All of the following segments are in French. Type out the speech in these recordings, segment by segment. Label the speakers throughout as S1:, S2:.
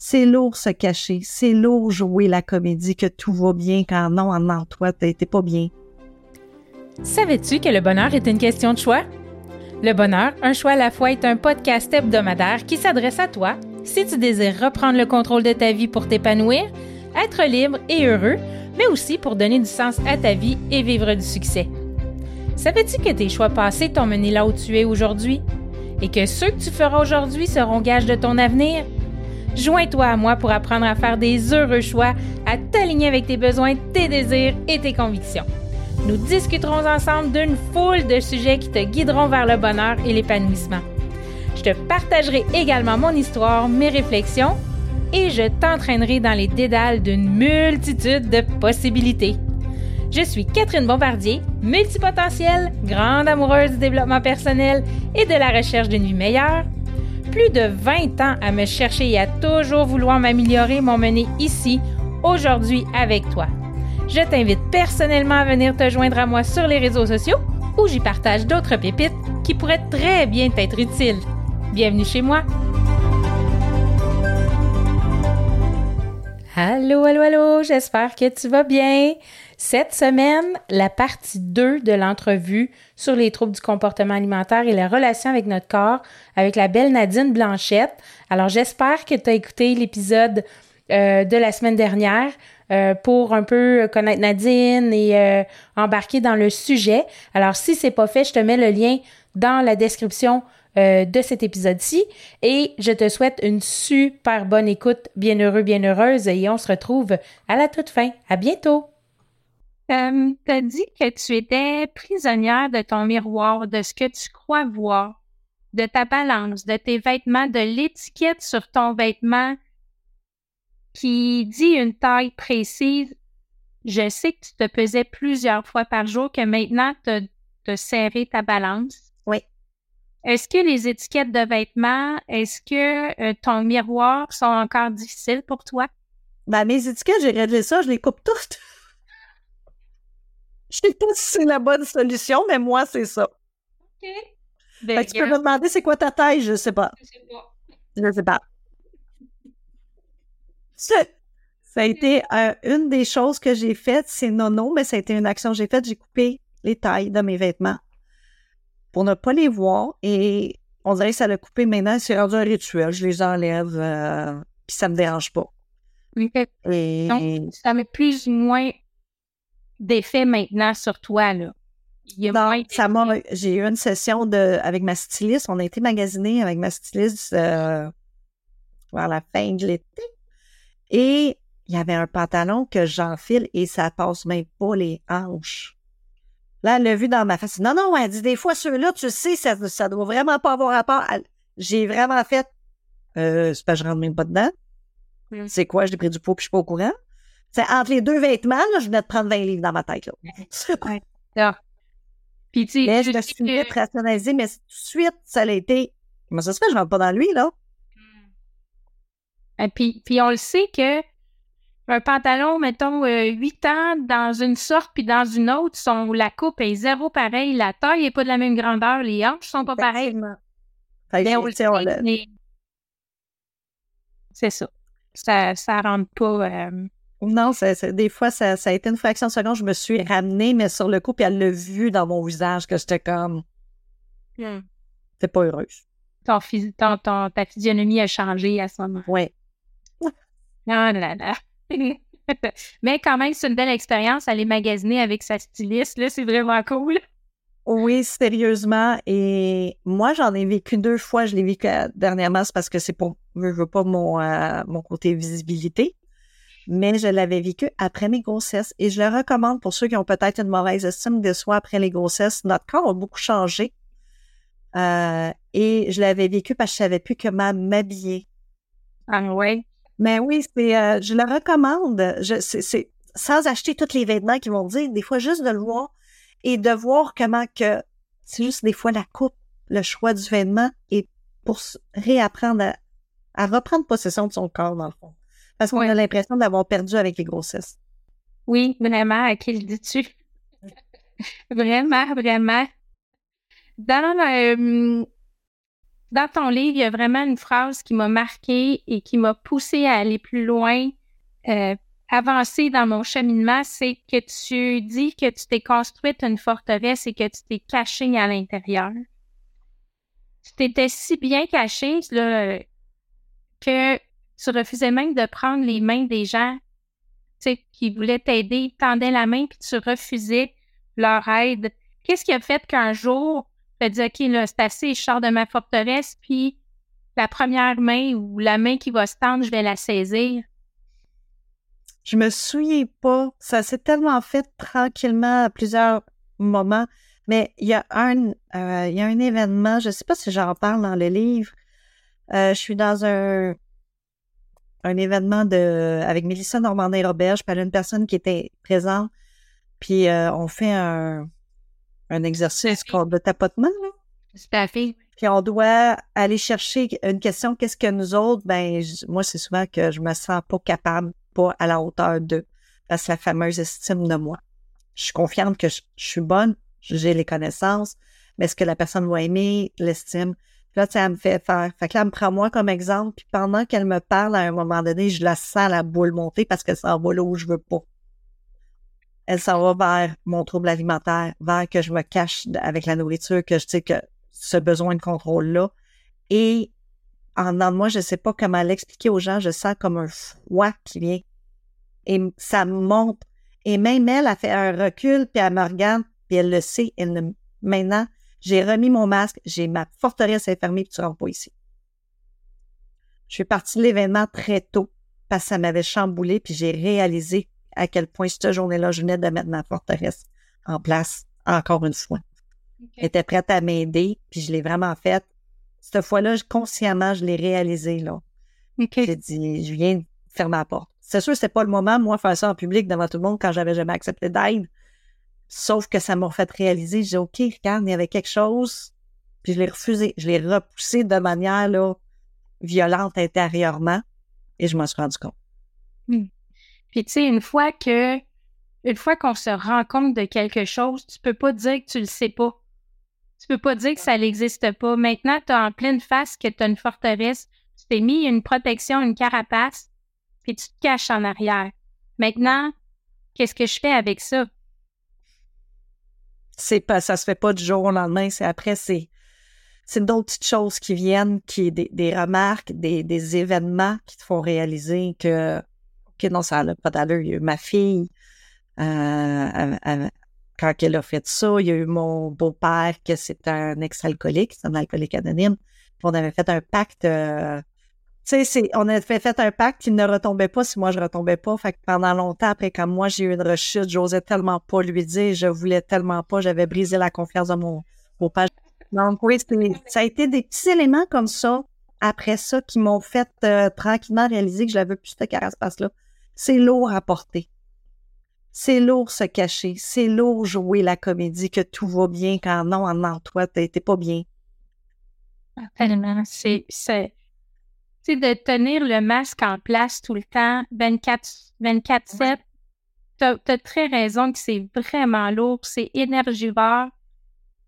S1: C'est lourd se cacher, c'est lourd jouer la comédie que tout va bien quand non, en toi, t'es pas bien.
S2: Savais-tu que le bonheur est une question de choix? Le bonheur, un choix à la fois, est un podcast hebdomadaire qui s'adresse à toi si tu désires reprendre le contrôle de ta vie pour t'épanouir, être libre et heureux, mais aussi pour donner du sens à ta vie et vivre du succès. Savais-tu que tes choix passés t'ont mené là où tu es aujourd'hui? Et que ceux que tu feras aujourd'hui seront gages de ton avenir? Joins-toi à moi pour apprendre à faire des heureux choix, à t'aligner avec tes besoins, tes désirs et tes convictions. Nous discuterons ensemble d'une foule de sujets qui te guideront vers le bonheur et l'épanouissement. Je te partagerai également mon histoire, mes réflexions et je t'entraînerai dans les dédales d'une multitude de possibilités. Je suis Catherine Bombardier, multipotentielle, grande amoureuse du développement personnel et de la recherche d'une vie meilleure. Plus de 20 ans à me chercher et à toujours vouloir m'améliorer m'ont mené ici, aujourd'hui avec toi. Je t'invite personnellement à venir te joindre à moi sur les réseaux sociaux où j'y partage d'autres pépites qui pourraient très bien t'être utiles. Bienvenue chez moi! Allô, allô, allô, j'espère que tu vas bien. Cette semaine, la partie 2 de l'entrevue sur les troubles du comportement alimentaire et la relation avec notre corps avec la belle Nadine Blanchette. Alors, j'espère que tu as écouté l'épisode euh, de la semaine dernière euh, pour un peu connaître Nadine et euh, embarquer dans le sujet. Alors, si c'est pas fait, je te mets le lien dans la description de cet épisode-ci et je te souhaite une super bonne écoute, bien heureux, bien heureuse et on se retrouve à la toute fin. À bientôt!
S3: Euh, tu as dit que tu étais prisonnière de ton miroir, de ce que tu crois voir, de ta balance, de tes vêtements, de l'étiquette sur ton vêtement qui dit une taille précise. Je sais que tu te pesais plusieurs fois par jour, que maintenant tu as serré ta balance. Est-ce que les étiquettes de vêtements, est-ce que euh, ton miroir sont encore difficiles pour toi?
S1: Ben, mes étiquettes, j'ai réglé ça, je les coupe toutes. Je sais pas si c'est la bonne solution, mais moi, c'est ça. OK. Ben, tu peux me demander c'est quoi ta taille, je sais pas. Je sais pas. Je sais pas. Ça, ça a été euh, une des choses que j'ai faites, c'est nono, mais ça a été une action que j'ai faite, j'ai coupé les tailles de mes vêtements pour ne pas les voir. Et on dirait que ça l'a coupé maintenant. C'est rendu un rituel. Je les enlève, euh, puis ça me dérange pas.
S3: Donc, ça met plus ou moins d'effet maintenant sur toi, là.
S1: ça m'a, j'ai eu une session de, avec ma styliste. On a été magasiné avec ma styliste euh, vers la fin de l'été. Et il y avait un pantalon que j'enfile et ça passe même pas les hanches. Là, elle l'a vu dans ma face. Non, non, elle dit des fois, ceux-là, tu sais, ça, ça doit vraiment pas avoir rapport. J'ai vraiment fait. Euh, c'est pas, je rentre même pas dedans. C'est quoi, j'ai pris du poids puis je suis pas au courant? C'est entre les deux vêtements, là, je venais de prendre 20 livres dans ma tête, là.
S3: ouais.
S1: Puis, tu sais, je me suis vite rationalisée, mais tout de suite, ça a été. Comment ça se fait, je rentre pas dans lui, là?
S3: Et hmm. puis, puis on le sait que un pantalon, mettons, euh, 8 ans dans une sorte puis dans une autre, sont, la coupe est zéro pareil, la taille n'est pas de la même grandeur, les hanches sont pas pareilles. C'est ça. Ça ça rentre pas. Euh,
S1: non, des fois, ça, a été une fraction de seconde. Je me suis ramenée, mais sur le coup, puis elle l'a vu dans mon visage que j'étais comme. Hmm. T'es pas heureuse.
S3: Ton, ton, ta physionomie a changé à ce moment.
S1: Oui.
S3: Ah là là. Mais quand même, c'est une belle expérience, aller magasiner avec sa styliste, là, c'est vraiment cool.
S1: Oui, sérieusement. Et moi, j'en ai vécu deux fois. Je l'ai vécu euh, dernièrement, c'est parce que c'est pour, je veux pas mon, euh, mon côté visibilité. Mais je l'avais vécu après mes grossesses. Et je le recommande pour ceux qui ont peut-être une mauvaise estime de soi après les grossesses. Notre corps a beaucoup changé. Euh, et je l'avais vécu parce que je savais plus comment m'habiller.
S3: Ah ouais?
S1: Mais oui, c'est, euh, je le recommande. Je, c'est, sans acheter tous les vêtements qu'ils vont dire, des fois juste de le voir et de voir comment que c'est juste des fois la coupe, le choix du vêtement et pour réapprendre à, reprendre possession de son corps, dans le fond. Parce qu'on a l'impression d'avoir perdu avec les grossesses.
S3: Oui, vraiment, à qui le dis-tu? vraiment, vraiment. Dans, euh, dans ton livre, il y a vraiment une phrase qui m'a marquée et qui m'a poussée à aller plus loin, euh, avancer dans mon cheminement, c'est que tu dis que tu t'es construite une forteresse et que tu t'es caché à l'intérieur. Tu t'étais si bien caché là, que tu refusais même de prendre les mains des gens qui voulaient t'aider, tendaient la main, puis tu refusais leur aide. Qu'est-ce qui a fait qu'un jour, tu as dit, OK, là, c'est assez, je sors de ma forteresse, puis la première main ou la main qui va se tendre, je vais la saisir?
S1: Je me souviens pas. Ça s'est tellement fait tranquillement à plusieurs moments. Mais il y a un, euh, il y a un événement, je sais pas si j'en parle dans le livre. Euh, je suis dans un, un événement de avec Mélissa Normandin-Roberge, puis elle a une personne qui était présente, puis euh, on fait un, un exercice de tapotement. Là.
S3: Tout à fait.
S1: Puis on doit aller chercher une question, qu'est-ce que nous autres, ben moi, c'est souvent que je me sens pas capable, pas à la hauteur de, parce que la fameuse estime de moi. Je suis confiante que je, suis bonne, j'ai les connaissances, mais est-ce que la personne va aimer l'estime? Là, elle me fait faire. Fait que là, elle me prend moi comme exemple, puis pendant qu'elle me parle, à un moment donné, je la sens la boule monter parce que ça va là où je veux pas. Elle s'en va vers mon trouble alimentaire, vers que je me cache avec la nourriture, que je sais que ce besoin de contrôle-là. Et en dedans de moi, je sais pas comment l'expliquer aux gens, je sens comme un froid qui vient. Et ça monte. Et même elle a fait un recul, puis elle me regarde, puis elle le sait. Elle maintenant, j'ai remis mon masque, j'ai ma forteresse fermée, puis tu rentres pas ici. Je suis partie de l'événement très tôt parce que ça m'avait chamboulé, puis j'ai réalisé à quel point cette journée-là, je venais de mettre ma forteresse en place encore une fois. Était prête à m'aider, puis je l'ai vraiment faite. Cette fois-là, consciemment, je l'ai réalisé, là. J'ai dit, je viens de fermer la porte. C'est sûr, c'est pas le moment, moi, faire ça en public devant tout le monde quand j'avais jamais accepté d'aide. Sauf que ça m'a fait réaliser, j'ai OK, regarde, il y avait quelque chose, puis je l'ai refusé. Je l'ai repoussé de manière là, violente intérieurement et je m'en suis rendu compte.
S3: Hmm. Puis tu sais, une fois que une fois qu'on se rend compte de quelque chose, tu peux pas dire que tu le sais pas. Tu peux pas dire que ça n'existe pas. Maintenant, tu as en pleine face que tu as une forteresse, tu t'es mis une protection, une carapace, puis tu te caches en arrière. Maintenant, qu'est-ce que je fais avec ça?
S1: C'est pas, ça se fait pas du jour au lendemain. C'est après, c'est, c'est d'autres petites choses qui viennent, qui des, des remarques, des, des événements qui te font réaliser que, ok, non, ça n'a pas d'allure. Il y a eu ma fille, euh, quand elle a fait ça, il y a eu mon beau-père, que c'est un ex-alcoolique, c'est un alcoolique anonyme. On avait fait un pacte euh, tu sais, on a fait, un pacte qui ne retombait pas si moi je retombais pas. Fait que pendant longtemps, après, quand moi j'ai eu une rechute, j'osais tellement pas lui dire, je voulais tellement pas, j'avais brisé la confiance de mon, mon père. Donc oui, ça a été des petits éléments comme ça, après ça, qui m'ont fait euh, tranquillement réaliser que je l'avais plus cette carapace-là. C'est lourd à porter. C'est lourd se cacher. C'est lourd jouer la comédie, que tout va bien quand non, en, toi, t'es pas bien.
S3: Tellement. C'est, de tenir le masque en place tout le temps, 24-7, 24 tu as, très raison que c'est vraiment lourd, c'est énergivore.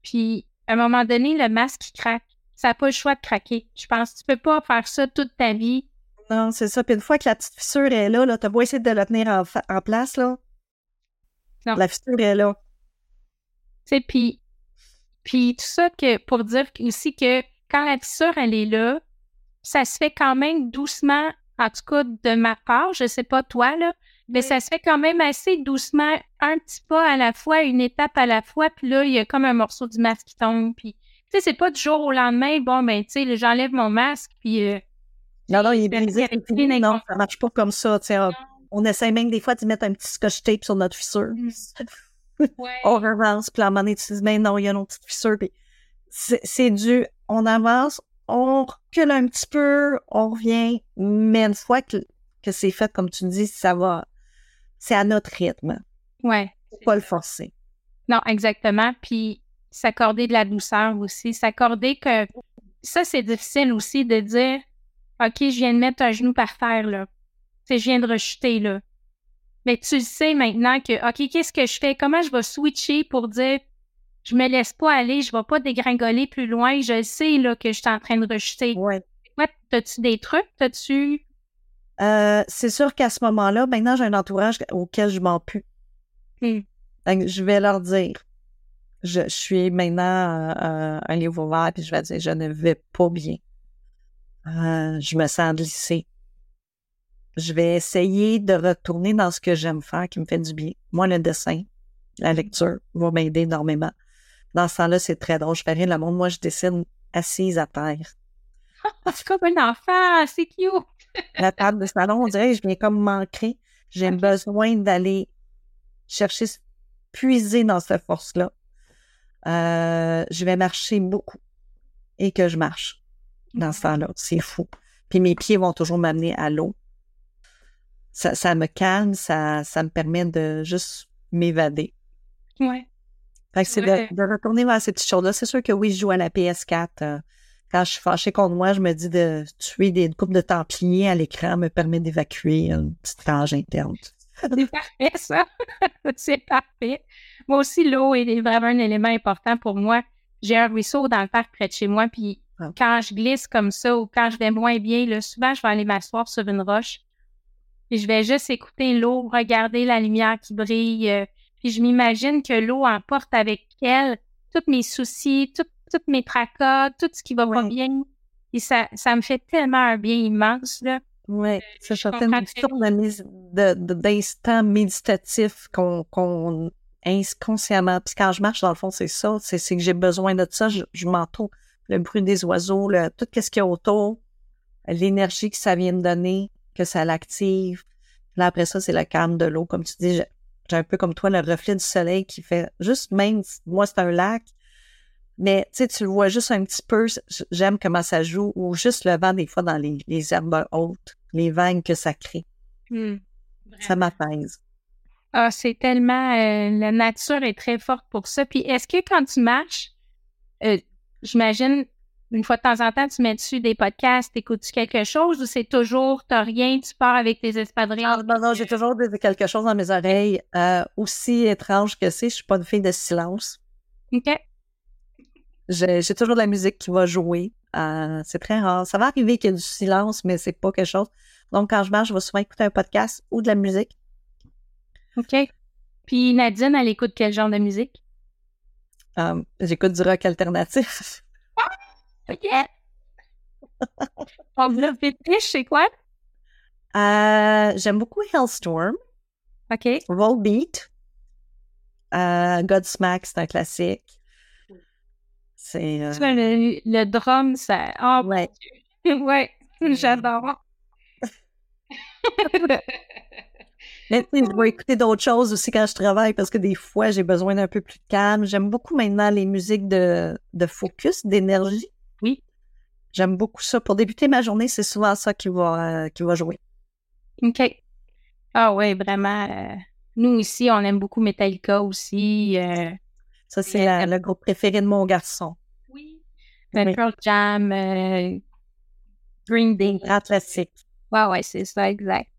S3: Puis, à un moment donné, le masque craque. Ça n'a pas le choix de craquer. Je pense que tu peux pas faire ça toute ta vie.
S1: Non, c'est ça. Puis une fois que la petite fissure est là, là tu as beau essayer de le tenir en, place, là. Non. La fissure est là.
S3: Tu sais, puis, puis tout ça que, pour dire aussi que quand la fissure, elle est là, ça se fait quand même doucement, en tout cas de ma part, je sais pas toi, là, mais ça se fait quand même assez doucement, un petit pas à la fois, une étape à la fois, puis là, il y a comme un morceau du masque qui tombe, puis, tu sais, c'est pas du jour au lendemain, bon, ben, tu sais, j'enlève mon masque, puis... Euh,
S1: non, non, il est brisé. Non, ça marche pas comme ça, tu sais. On, essaie même des fois d'y mettre un petit scotch tape sur notre fissure. Mm. on avance, puis à un moment donné, tu dis, mais non, il y a une petite fissure, puis c'est dû, on avance, on recule un petit peu, on revient, mais une fois que, que c'est fait, comme tu dis, ça va, c'est à notre rythme.
S3: Ouais.
S1: Faut pas le forcer.
S3: Non, exactement. Puis s'accorder de la douceur aussi, s'accorder que ça, c'est difficile aussi de dire, OK, je viens de mettre un genou par terre, là. Je viens de rechuter, là. Mais tu sais maintenant que, OK, qu'est-ce que je fais? Comment je vais switcher pour dire, je me laisse pas aller, je vais pas dégringoler plus loin, je sais là, que je suis en train de rejeter.
S1: Ouais.
S3: Ouais, T'as-tu des trucs? T'as-tu.
S1: Euh, c'est sûr qu'à ce moment-là, maintenant, j'ai un entourage auquel je m'en pue.
S3: Hmm.
S1: Je vais leur dire. Je, je suis maintenant euh, un livre ouvert, puis je vais dire, je ne vais pas bien. Euh, je me sens glissée. Je vais essayer de retourner dans ce que j'aime faire, qui me fait du bien. Moi, le dessin, la lecture va m'aider énormément. Dans ce temps-là, c'est très drôle. Je fais rien le monde. Moi, je dessine assise à terre.
S3: C'est comme un enfant, c'est cute.
S1: La table de salon, on dirait que je viens comme manquer. J'ai besoin d'aller chercher, puiser dans cette force-là. Euh, je vais marcher beaucoup et que je marche dans ce temps-là. C'est fou. Puis mes pieds vont toujours m'amener à l'eau. Ça, ça me calme, ça, ça me permet de juste m'évader.
S3: Ouais.
S1: Fait que c'est
S3: Ouais.
S1: de, de retourner vers ces petites choses-là. C'est sûr que oui, je joue à la PS4. euh, quand je suis fâchée contre moi, je me dis de tuer des coupes de templiers à l'écran me permet d'évacuer une petite rage interne.
S3: C'est parfait, ça. c'est parfait. Moi aussi, l'eau est vraiment un élément important pour moi. J'ai un ruisseau dans le parc près de chez moi, puis
S1: Ah.
S3: quand je glisse comme ça ou quand je vais moins bien, là, souvent, je vais aller m'asseoir sur une roche. Puis je vais juste écouter l'eau, regarder la lumière qui brille. Puis je m'imagine que l'eau emporte avec elle tous mes soucis, toutes mes tracas, tout ce qui va pas
S1: Ouais.
S3: bien. Et ça, ça me fait tellement un bien immense, là.
S1: Oui, c'est
S3: comprends
S1: une sorte d'instant méditatif qu'on qu'on inconsciemment. Puis quand je marche, dans le fond, c'est ça. C'est que j'ai besoin de ça. Je, je m'entoure. Le bruit des oiseaux, le, tout ce qu'il y a autour, l'énergie que ça vient me donner, que ça l'active. Là, après ça, c'est le calme de l'eau. Comme tu dis, un peu comme toi le reflet du soleil qui fait juste même, moi, c'est un lac. Mais tu sais, tu le vois juste un petit peu. J'aime comment ça joue. Ou juste le vent, des fois, dans les, les herbes hautes, les vagues que ça crée.
S3: Hmm.
S1: Ça m'apaise.
S3: Ah, c'est tellement. euh, la nature est très forte pour ça. Puis est-ce que quand tu marches, euh, j'imagine, une fois de temps en temps, tu mets dessus des podcasts, écoutes-tu quelque chose ou c'est toujours, t'as rien, tu pars avec tes espadrilles?
S1: Ah, non, non, j'ai toujours quelque chose dans mes oreilles. Euh, aussi étrange que c'est, je suis pas une fille de silence.
S3: OK.
S1: J'ai j'ai toujours de la musique qui va jouer. Euh, c'est très rare. Ça va arriver qu'il y ait du silence, mais c'est pas quelque chose. Donc, quand je marche, je vais souvent écouter un podcast ou de la musique.
S3: OK. Puis Nadine, elle écoute quel genre de musique?
S1: Euh, J'écoute du rock alternatif.
S3: OK. Fétiche, c'est quoi?
S1: Euh, J'aime beaucoup Hellstorm,
S3: OK.
S1: Rollbeat, euh, Godsmack, c'est un classique. C'est. euh,
S3: le, le drum, ça. Ah,
S1: ouais.
S3: ouais, j'adore.
S1: Mais je vais écouter d'autres choses aussi quand je travaille parce que des fois, j'ai besoin d'un peu plus de calme. J'aime beaucoup maintenant les musiques de, de focus, d'énergie.
S3: Oui.
S1: J'aime beaucoup ça. Pour débuter ma journée, c'est souvent ça qui va, euh, qui va jouer.
S3: OK. Ah ouais, vraiment. euh, nous ici, on aime beaucoup Metallica aussi. euh,
S1: Ça, c'est la- le groupe préféré de mon garçon.
S3: oui.
S1: Oui.
S3: Pearl Jam, Green Day.
S1: Grand classique.
S3: Ouais, ouais, c'est ça, exact.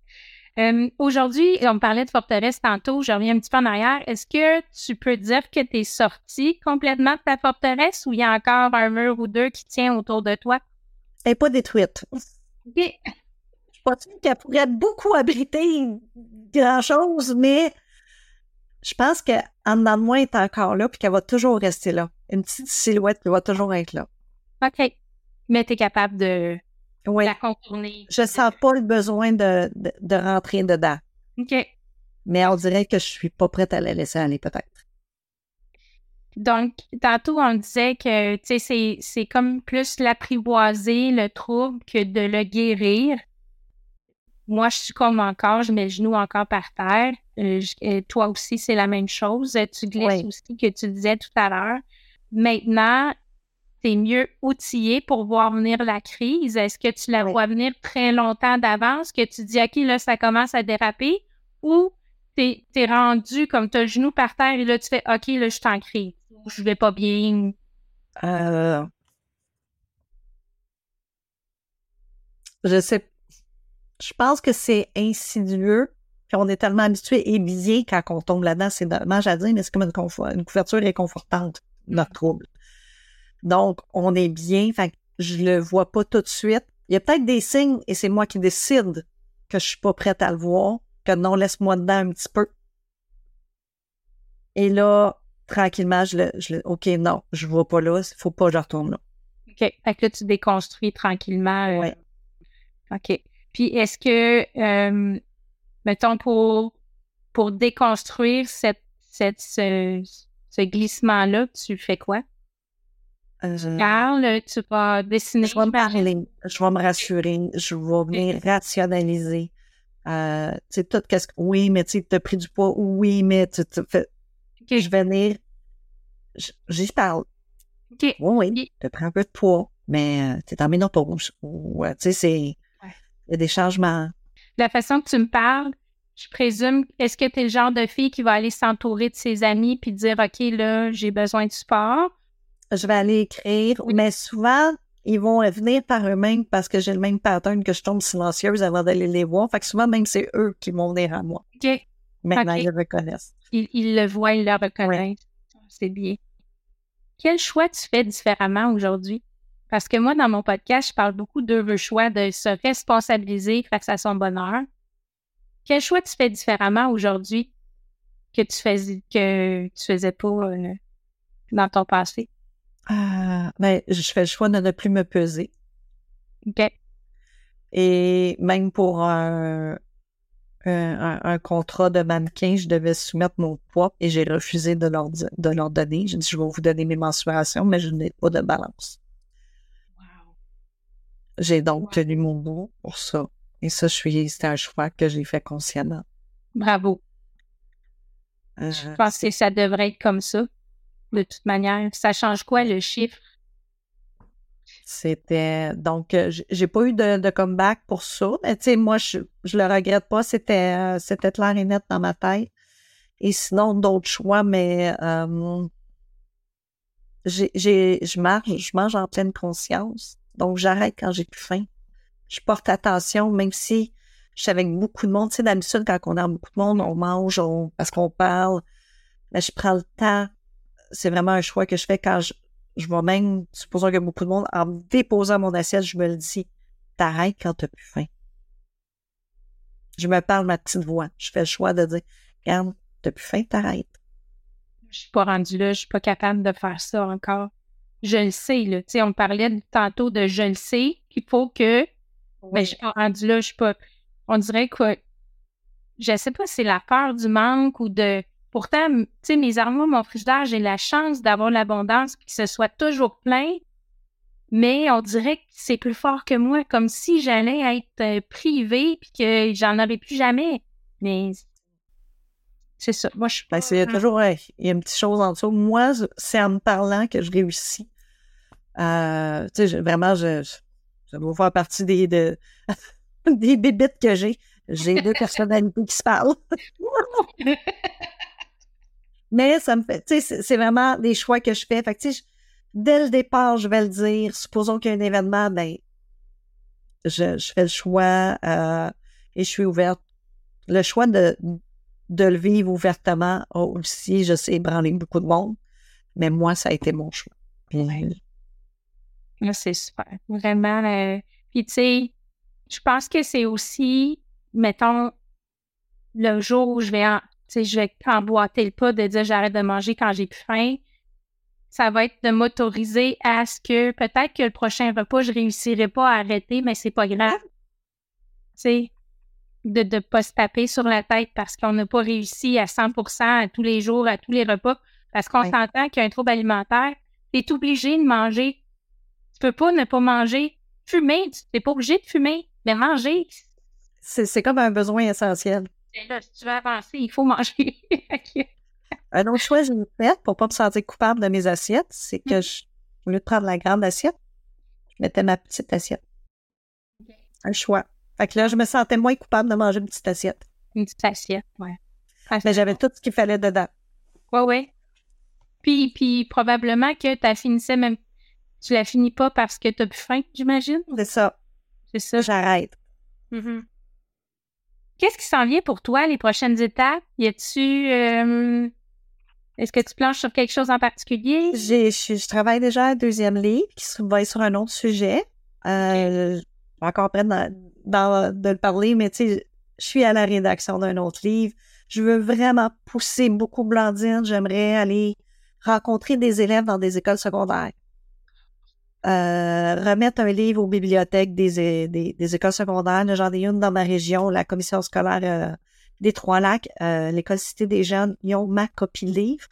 S3: Euh, Aujourd'hui, on parlait de forteresse tantôt, je reviens un petit peu en arrière. Est-ce que tu peux dire que tu es sorti complètement de ta forteresse ou il y a encore un mur ou deux qui tient autour de toi?
S1: Elle n'est pas détruite.
S3: OK.
S1: Je suis pas sûre qu'elle pourrait beaucoup abriter grand-chose, mais je pense qu'en dedans de moi, elle est encore là puis qu'elle va toujours rester là. Une petite silhouette qui va toujours être là.
S3: OK. Mais tu es capable de
S1: Oui.
S3: la contourner.
S1: Je sens pas le besoin de, de, de rentrer dedans.
S3: OK.
S1: Mais on dirait que je suis pas prête à la laisser aller, peut-être.
S3: Donc, tantôt, on disait que, tu sais, c'est, c'est comme plus l'apprivoiser, le trouble, que de le guérir. Moi, je suis comme encore, je mets le genou encore par terre. Euh, je- euh, toi aussi, c'est la même chose. Tu glisses
S1: Oui.
S3: aussi, que tu disais tout à l'heure. Maintenant, tu es mieux outillé pour voir venir la crise? Est-ce que tu la
S1: Oui.
S3: vois venir très longtemps d'avance, que tu dis, OK, là, ça commence à déraper, ou t'es es rendu comme tu as le genou par terre et là, tu fais, OK, là, je suis en crise, ou je vais pas bien.
S1: Euh... Je sais. Je pense que c'est insidieux. Puis on est tellement habitué et bien quand on tombe là-dedans, c'est dommage à dire, mais c'est comme une, couverture réconfortante. notre trouble. Donc, on est bien. Fait que je le vois pas tout de suite. Il y a peut-être des signes et c'est moi qui décide que je suis pas prête à le voir, que non, laisse-moi dedans un petit peu. Et là, tranquillement, je le, je le OK, non, je vois pas là, il faut pas que je retourne là.
S3: OK. Fait que là, tu déconstruis tranquillement. euh,
S1: Ouais.
S3: OK. Puis est-ce que, euh, mettons, pour, pour déconstruire cette, cette, ce, ce glissement-là, tu fais quoi?
S1: Euh, je-
S3: Carl, tu vas dessiner.
S1: je vais me parler, je vais me rassurer, je vais venir rationaliser. Euh, tu tout qu'est-ce que, oui, mais tu sais, t'as pris du poids, oui, mais tu, tu fais, je vais venir, j'y parle.
S3: OK.
S1: Oui, oui, tu prends un peu de poids, mais euh, t'es en ménopause. Ou, euh, tu sais, c'est, il y a des changements.
S3: De la façon que tu me parles, je présume, est-ce que tu es le genre de fille qui va aller s'entourer de ses amis puis dire, OK, là, j'ai besoin de support?
S1: Je vais aller écrire,
S3: Oui.
S1: mais souvent, ils vont venir par eux-mêmes parce que j'ai le même pattern que je tombe silencieuse avant d'aller les voir. Fait que souvent, même c'est eux qui vont venir à moi.
S3: OK.
S1: Maintenant, ils le reconnaissent.
S3: Ils, ils le voient, ils le reconnaissent. C'est bien. Quel choix tu fais différemment aujourd'hui? Parce que moi, dans mon podcast, je parle beaucoup de choix de se responsabiliser face à son bonheur. Quel choix tu fais différemment aujourd'hui que tu faisais que tu faisais pas euh, dans ton passé?
S1: Ah, ben, je fais le choix de ne plus me peser.
S3: OK.
S1: Et même pour un, un, un- un contrat de mannequin, je devais soumettre mon poids et j'ai refusé de leur, de leur donner. J'ai dit, je vais vous donner mes mensurations, mais je n'ai pas de balance. J'ai donc
S3: Wow.
S1: tenu mon bout pour ça. Et ça, je suis, c'était un choix que j'ai fait consciemment.
S3: Bravo.
S1: Euh,
S3: Je pense que ça devrait être comme ça. De toute manière, ça change quoi le chiffre?
S1: C'était donc euh, j'ai pas eu de, comeback pour ça, mais tu sais moi je je le regrette pas, c'était euh, c'était clair et net dans ma tête. Et sinon d'autres choix, mais euh, j'ai j'ai je marche, je mange en pleine conscience, donc j'arrête quand j'ai plus faim. Je porte attention, même si je suis avec beaucoup de monde. Tu sais d'habitude quand on a beaucoup de monde, on mange, on, parce qu'on parle, mais je prends le temps. C'est vraiment un choix que je fais quand je je vais même, supposons qu'il y a beaucoup de monde, en me déposant mon assiette, je me le dis, t'arrêtes quand t'as plus faim. Je me parle ma petite voix. Je fais le choix de dire, regarde, t'as plus faim, t'arrêtes.
S3: Je suis pas rendue là, je suis pas capable de faire ça encore. Je le sais, là. Tu sais, on parlait tantôt de je le sais qu'il faut que. Mais je suis pas rendue là, je suis pas. On dirait que. Je sais pas si c'est la peur du manque ou de. Pourtant, tu sais, mes armoires, mon frigidaire, j'ai la chance d'avoir l'abondance que ce soit toujours plein. Mais on dirait que c'est plus fort que moi, comme si j'allais être euh, privée puis que j'en aurais plus jamais. Mais c'est ça. Moi, je suis
S1: Ben, c'est il y a toujours euh, il y a une petite chose en dessous. Moi, c'est en me parlant que je réussis. Euh, tu sais, vraiment, je, je- ça doit faire partie des, de, des bébites que j'ai. J'ai deux personnalités qui se parlent. Mais ça me fait, tu sais, c'est- vraiment des choix que je fais. Fait que, tu sais, dès le départ, je vais le dire. Supposons qu'il y a un événement, ben, je, je fais le choix euh, et je suis ouverte. Le choix de, de le vivre ouvertement a aussi, je sais, ébranlé beaucoup de monde. Mais moi, ça a été mon choix. Puis,
S3: Là, c'est super. Vraiment. euh, Puis, tu sais, je pense que c'est aussi, mettons, le jour où je vais, en, sais, je vais emboîter le pas de dire j'arrête de manger quand j'ai plus faim. Ça va être de m'autoriser à ce que peut-être que le prochain repas, je réussirai pas à arrêter, mais c'est pas grave. Sais, de ne pas se taper sur la tête parce qu'on n'a pas réussi à 100 à tous les jours, à tous les repas, parce qu'on s'entend qu'il y a un trouble alimentaire. Tu es obligé de manger. Tu peux pas ne pas manger. Fumer, tu n'es pas obligé de fumer, mais manger.
S1: c'est c'est comme un besoin essentiel.
S3: Là, si tu veux avancer, il faut manger.
S1: Un autre choix que j'ai fait pour pas me sentir coupable de mes assiettes, c'est que
S3: Mhm.
S1: je, au lieu de prendre la grande assiette, je mettais ma petite assiette. Un choix. Fait que là, je me sentais moins coupable de manger une petite assiette.
S3: Une petite assiette, ouais.
S1: Mais j'avais tout ce qu'il fallait dedans.
S3: Ouais, ouais. Puis, puis probablement que tu finissais même. Tu la finis pas parce que tu as plus faim, j'imagine?
S1: C'est ça.
S3: C'est ça.
S1: J'arrête.
S3: Mhm. Qu'est-ce qui s'en vient pour toi, les prochaines étapes? Y a-tu. euh, Est-ce que tu planches sur quelque chose en particulier?
S1: Je, je travaille déjà à un deuxième livre qui va être sur un autre sujet. Euh, Je suis encore prête d'en- d'en- de le parler, mais tu sais, je suis à la rédaction d'un autre livre. Je veux vraiment pousser beaucoup Blandine. J'aimerais aller rencontrer des élèves dans des écoles secondaires. Euh, remettre un livre aux bibliothèques des, des, des écoles secondaires. J'en ai une dans ma région, la commission scolaire euh, des Trois-Lacs, euh, l'école Cité des Jeunes. Ils ont ma copie de livre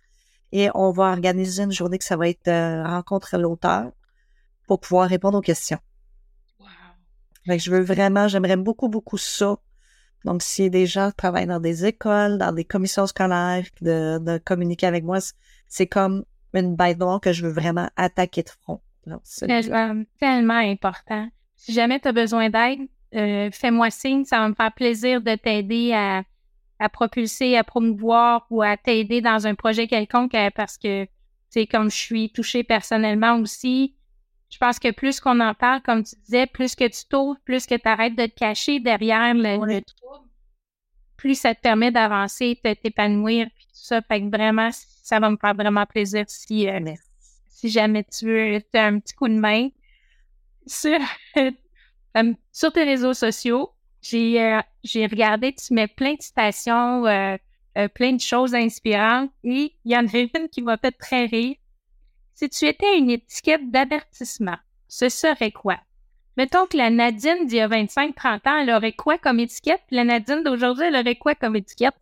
S1: et on va organiser une journée que ça va être euh, rencontre à l'auteur pour pouvoir répondre aux questions. Fait que je veux vraiment, j'aimerais beaucoup, beaucoup ça. Donc, si des gens travaillent dans des écoles, dans des commissions scolaires, de, de communiquer avec moi, c'est comme une bête noire que je veux vraiment attaquer de front. C'est-
S3: Tellement, tellement important. Si jamais tu as besoin d'aide, euh, fais-moi signe. Ça va me faire plaisir de t'aider à, à propulser, à promouvoir ou à t'aider dans un projet quelconque euh, parce que, sais, comme je suis touchée personnellement aussi, je pense que plus qu'on en parle, comme tu disais, plus que tu t'ouvres, plus que tu arrêtes de te cacher derrière le,
S1: Ouais.
S3: le trouble, plus ça te permet d'avancer, de t'épanouir, puis tout ça. Fait que vraiment, ça va me faire vraiment plaisir si, euh,
S1: Merci.
S3: Si jamais tu veux te un petit coup de main sur, euh, sur tes réseaux sociaux. J'ai euh, j'ai regardé, tu mets plein de citations, euh, plein de choses inspirantes et il y en a une qui m'a fait très rire. Si tu étais une étiquette d'avertissement, ce serait quoi? Mettons que la Nadine d'il y a 25-30 ans, elle aurait quoi comme étiquette? La Nadine d'aujourd'hui, elle aurait quoi comme étiquette?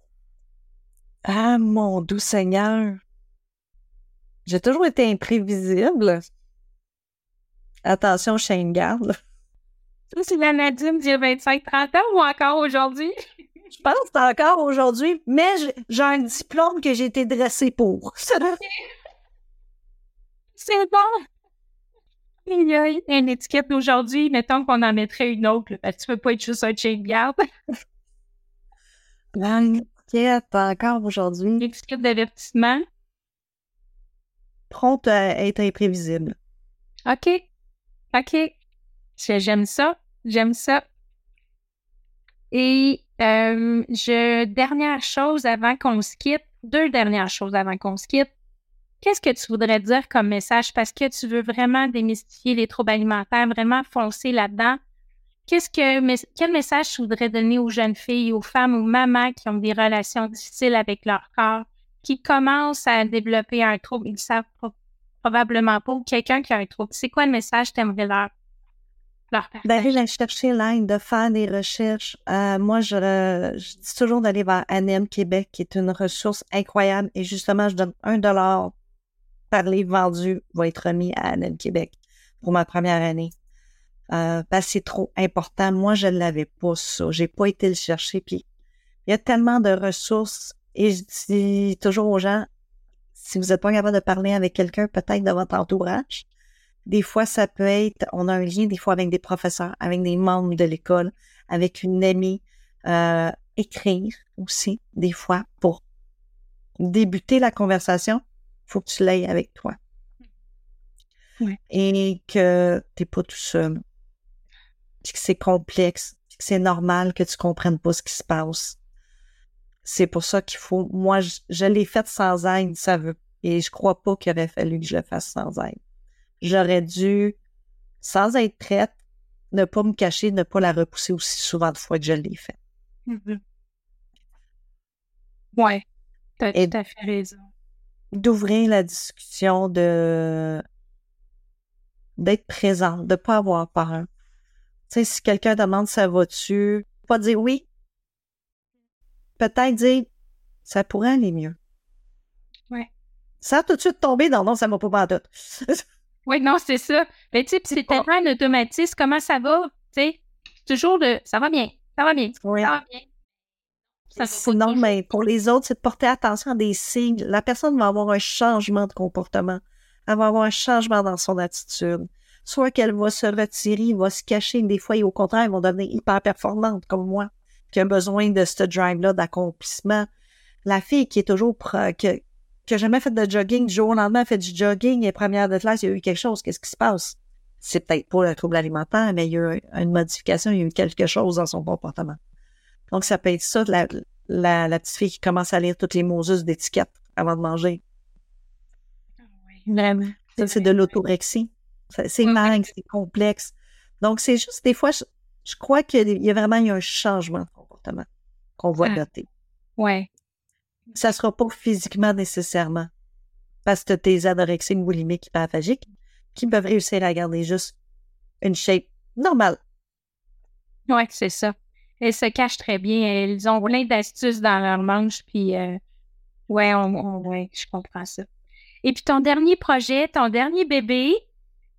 S1: Ah, mon doux Seigneur. J'ai toujours été imprévisible. Attention, Shane Garde.
S3: Ça, c'est la Nadine d'il y a 25-30 ans ou encore aujourd'hui?
S1: Je pense que c'est encore aujourd'hui, mais j'ai- un diplôme que j'ai été dressé pour.
S3: C'est bon! Il y a une étiquette d'aujourd'hui, mettons qu'on en mettrait une autre, parce que tu peux pas être juste un chain garde.
S1: L'inquiète encore aujourd'hui.
S3: Une étiquette d'avertissement.
S1: Prompte à être imprévisible.
S3: OK. OK. J'aime ça. J'aime ça. Et euh, je dernière chose avant qu'on se quitte, deux dernières choses avant qu'on se quitte. Qu'est-ce que tu voudrais dire comme message? Parce que tu veux vraiment démystifier les troubles alimentaires, vraiment foncer là-dedans. Qu'est-ce que, quel message tu voudrais donner aux jeunes filles, aux femmes, aux mamans qui ont des relations difficiles avec leur corps, qui commencent à développer un trouble, ils savent pro- probablement pas, ou quelqu'un qui a un trouble. C'est quoi le message que tu aimerais leur, leur?
S1: D'aller la chercher l'aide, de faire des recherches. Euh, moi, je, je dis toujours d'aller vers ANEM Québec, qui est une ressource incroyable. Et justement, je donne un dollar par livre vendu va être remis à ANEM Québec pour ma première année. Euh, parce que c'est trop important. Moi, je ne l'avais pas, ça. J'ai pas été le chercher. Puis, il y a tellement de ressources. Et je dis toujours aux gens, si vous n'êtes pas capable de parler avec quelqu'un, peut-être de votre entourage, des fois, ça peut être, on a un lien des fois avec des professeurs, avec des membres de l'école, avec une amie, euh, écrire aussi, des fois, pour débuter la conversation, faut que tu l'aies avec toi.
S3: Ouais.
S1: Et que t'es pas tout seul. Puis que c'est complexe, puis que c'est normal que tu comprennes pas ce qui se passe. C'est pour ça qu'il faut, moi, je, je l'ai fait sans aide, ça veut, et je crois pas qu'il aurait fallu que je le fasse sans aide j'aurais dû, sans être prête, ne pas me cacher, ne pas la repousser aussi souvent de fois que je l'ai fait.
S3: Mhm. Ouais. T'as
S1: Et-
S3: tout à fait raison.
S1: D'ouvrir la discussion, de d'être présente, de pas avoir peur. Tu sais, si quelqu'un demande ça va-tu, pas dire oui. Peut-être dire ça pourrait aller mieux.
S3: Ouais.
S1: Sans tout de suite tomber dans non, ça m'a pas pantoute.
S3: Oui, non, c'est ça. Mais tu sais, c'est
S1: pas-
S3: tellement un automatisme. Comment ça va? Tu sais, toujours de ça va bien, ça va bien,
S1: Oui.
S3: ça va bien. Ça pas
S1: Sinon, mais pour les autres, c'est de porter attention à des signes. La personne va avoir un changement de comportement. Elle va avoir un changement dans son attitude. Soit qu'elle va se retirer, va se cacher. Des fois, et au contraire, elles vont devenir hyper performantes, comme moi, qui a besoin de ce drive-là d'accomplissement. La fille qui est toujours, pro- que, qui a jamais fait de jogging, du jour au lendemain, elle fait du jogging, et première de classe, il y a eu quelque chose. Qu'est-ce qui se passe? C'est peut-être pas le trouble alimentaire, mais il y a eu une modification, il y a eu quelque chose dans son comportement. Donc, ça peut être ça, la, la, la petite fille qui commence à lire toutes les mots d'étiquette avant de manger.
S3: vraiment.
S1: Ça, c'est de l'autorexie. C'est dingue, c'est complexe. Donc, c'est juste, des fois, je, crois qu'il y a vraiment eu un changement de comportement qu'on voit
S3: Ah.
S1: noter.
S3: Ouais.
S1: Ça sera pas physiquement nécessairement. Parce que tes anorexiques boulimiques hyperphagiques qui peuvent réussir à garder juste une shape normale.
S3: Oui, c'est ça. Elles se cachent très bien. Elles ont plein d'astuces dans leur manche, puis euh, ouais, on, on- ouais, je comprends ça. Et puis ton dernier projet, ton dernier bébé,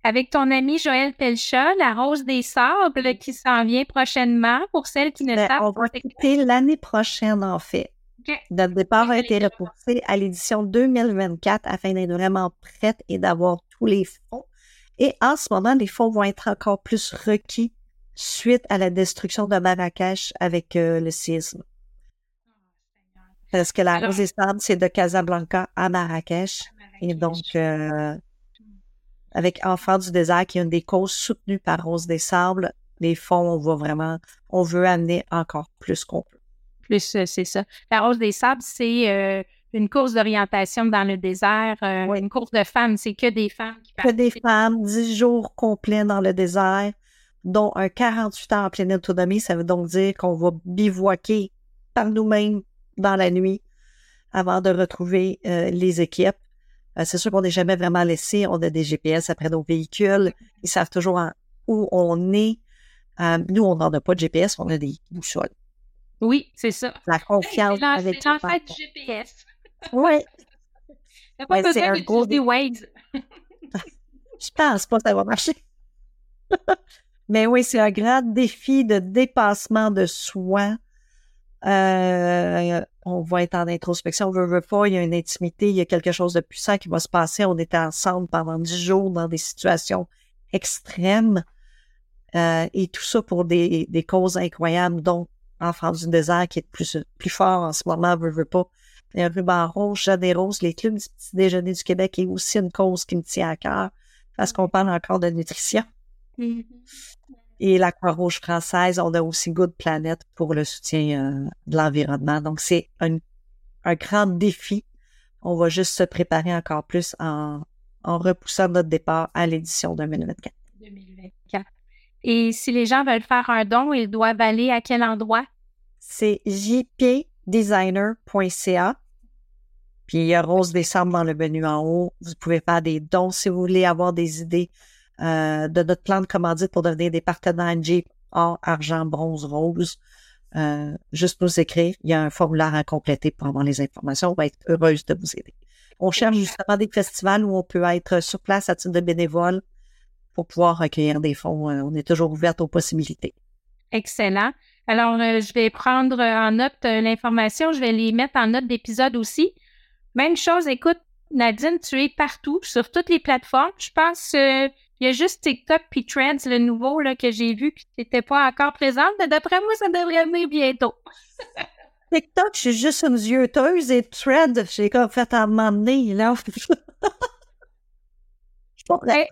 S3: avec ton ami Joël Pelcha, la Rose des Sables, qui s'en vient prochainement pour celles qui ne
S1: Ben,
S3: savent
S1: on va
S3: pas. c'est quoi.
S1: quitter l'année prochaine, en fait. Notre départ a été repoussé à l'édition 2024 afin d'être vraiment prête et d'avoir tous les fonds. Et en ce moment, les fonds vont être encore plus requis suite à la destruction de Marrakech avec euh, le séisme. Parce que la
S3: Alors-
S1: Rose des Sables, c'est de Casablanca à Marrakech. Et donc, euh, avec Enfants du désert, qui est une des causes soutenues par Rose des Sables, les fonds, on va vraiment, on veut amener encore plus qu'on peut.
S3: Plus, euh, c'est ça. La Rose des Sables, c'est euh, une course d'orientation dans le désert, euh,
S1: Oui.
S3: une course de femmes. C'est que des femmes qui
S1: Que des femmes, 10 jours complets dans le désert, dont un 48 heures en pleine autonomie. Ça veut donc dire qu'on va bivouaquer par nous-mêmes dans la nuit avant de retrouver euh, les équipes. Euh, c'est sûr qu'on n'est jamais vraiment laissé. On a des GPS après nos véhicules. Ils savent toujours où on est. Euh, nous, on n'en a pas de GPS, on a des boussoles.
S3: Oui, c'est ça.
S1: La confiance avec
S3: c'est
S1: parents.
S3: du GPS.
S1: Oui,
S3: T'as pas
S1: Ouais, c'est
S3: besoin
S1: un gros
S3: Waze.
S1: je pense pas que ça va marcher. Mais oui, c'est un grand défi de dépassement de soi. Euh, on va être en introspection, on veut, veut pas, il y a une intimité, il y a quelque chose de puissant qui va se passer. On était ensemble pendant dix jours dans des situations extrêmes. Euh, et tout ça pour des, des causes incroyables, dont Enfants du désert qui est plus, plus fort en ce moment, veut, veut pas. Il y a un ruban rouge, Jeanne des Roses, les clubs du petit déjeuner du Québec est aussi une cause qui me tient à cœur parce qu'on parle encore de nutrition.
S3: Mhm.
S1: Et la Croix-Rouge française, on a aussi Good Planet pour le soutien euh, de l'environnement. Donc, c'est un, un grand défi. On va juste se préparer encore plus en, en repoussant notre départ à l'édition 2024.
S3: 2024. Et si les gens veulent faire un don, ils doivent aller à quel endroit?
S1: C'est jpdesigner.ca. Puis il y a Rose Décembre dans le menu en haut. Vous pouvez faire des dons si vous voulez avoir des idées euh, de notre plan de commandite pour devenir des partenaires Jeep or, argent, bronze, rose. Euh, juste nous écrire. Il y a un formulaire à compléter pour avoir les informations. On va être heureuse de vous aider. On cherche justement des festivals où on peut être sur place à titre de bénévole pour pouvoir recueillir des fonds. Euh, on est toujours ouverte aux possibilités.
S3: Excellent. Alors, euh, je vais prendre en note euh, l'information. Je vais les mettre en note d'épisode aussi. Même chose, écoute, Nadine, tu es partout, sur toutes les plateformes. Je pense il y a juste TikTok puis Threads, le nouveau là, que j'ai vu, que tu n'étais pas encore présente. Mais d'après moi, ça devrait venir bientôt.
S1: TikTok, je suis juste une zieuse et thread, j'ai comme fait à m'emmener, là.
S3: Ouais.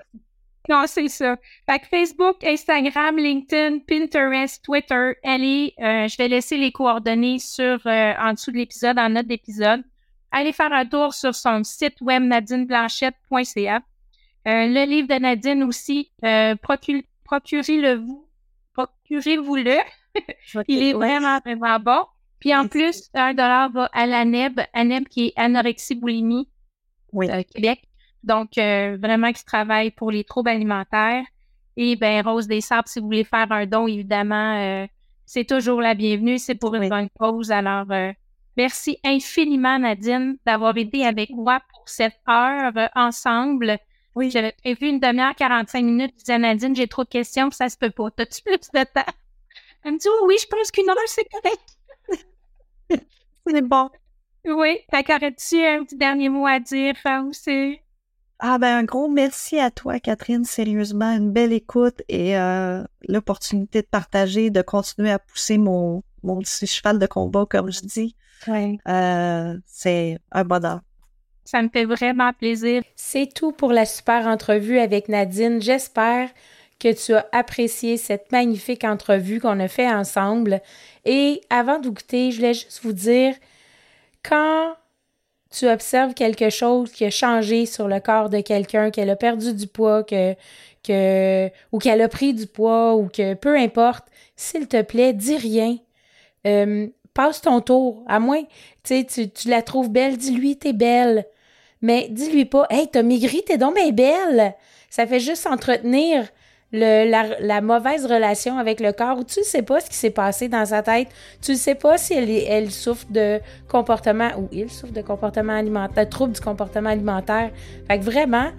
S3: Non, c'est ça. Fait que Facebook, Instagram, LinkedIn, Pinterest, Twitter, allez, euh, je vais laisser les coordonnées sur euh, en dessous de l'épisode, en note d'épisode. Allez faire un tour sur son site web nadineblanchette.ca. Euh, le livre de Nadine aussi, euh, procu- procurez-le vous, procurez-vous-le. Il est vraiment, vraiment bon. Puis en plus, un dollar va à l'ANEB, ANEB qui est anorexie boulimie
S1: Oui.
S3: euh, Québec. Donc, euh, vraiment qui travaille pour les troubles alimentaires. Et ben Rose des Sables, si vous voulez faire un don, évidemment, euh, c'est toujours la bienvenue. C'est pour une
S1: Oui.
S3: bonne cause. Alors, euh, merci infiniment, Nadine, d'avoir été avec moi pour cette heure euh, ensemble.
S1: Oui.
S3: J'avais prévu une demi-heure, 45 minutes. Je disais Nadine, j'ai trop de questions, ça se peut pas. T'as-tu plus de temps? Elle me dit, oui, oui, je pense qu'une heure, c'est correct.
S1: C'est bon.
S3: Oui. Fait qu'aurais-tu un petit dernier mot à dire euh, aussi?
S1: Ah ben un gros merci à toi, Catherine. Sérieusement, une belle écoute et euh, l'opportunité de partager, de continuer à pousser mon, mon petit cheval de combat, comme je dis.
S3: Oui.
S1: Euh, c'est un bonheur.
S3: Ça me fait vraiment plaisir.
S2: C'est tout pour la super entrevue avec Nadine. J'espère que tu as apprécié cette magnifique entrevue qu'on a fait ensemble. Et avant de goûter, je voulais juste vous dire, quand tu observes quelque chose qui a changé sur le corps de quelqu'un, qu'elle a perdu du poids, que, que, ou qu'elle a pris du poids, ou que peu importe, s'il te plaît, dis rien. Euh, passe ton tour. À moins, tu tu, tu la trouves belle, dis-lui, t'es belle. Mais dis-lui pas, hey, t'as maigri, t'es donc belle. Ça fait juste entretenir la, mauvaise relation avec le corps où tu ne sais pas ce qui s'est passé dans sa tête. Tu ne sais pas si elle, souffre de comportement ou il souffre de comportement alimentaire, de trouble du comportement alimentaire. Fait que vraiment,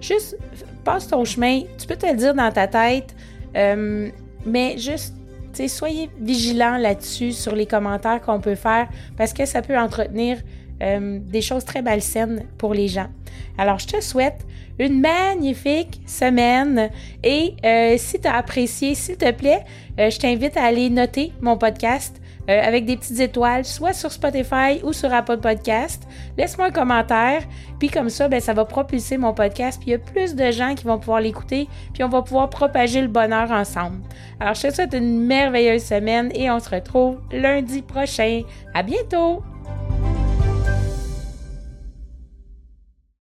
S2: juste passe ton chemin. Tu peux te le dire dans ta tête, euh, mais juste soyez vigilants là-dessus sur les commentaires qu'on peut faire parce que ça peut entretenir euh, des choses très malsaines pour les gens. Alors, je te souhaite une magnifique semaine et euh, si tu as apprécié, s'il te plaît, euh, je t'invite à aller noter mon podcast avec des petites étoiles, soit sur Spotify ou sur Apple Podcast. Laisse-moi un commentaire, puis comme ça, ben, ça va propulser mon podcast, puis il y a plus de gens qui vont pouvoir l'écouter, puis on va pouvoir propager le bonheur ensemble. Alors, je te souhaite une merveilleuse semaine et on se retrouve lundi prochain. À bientôt!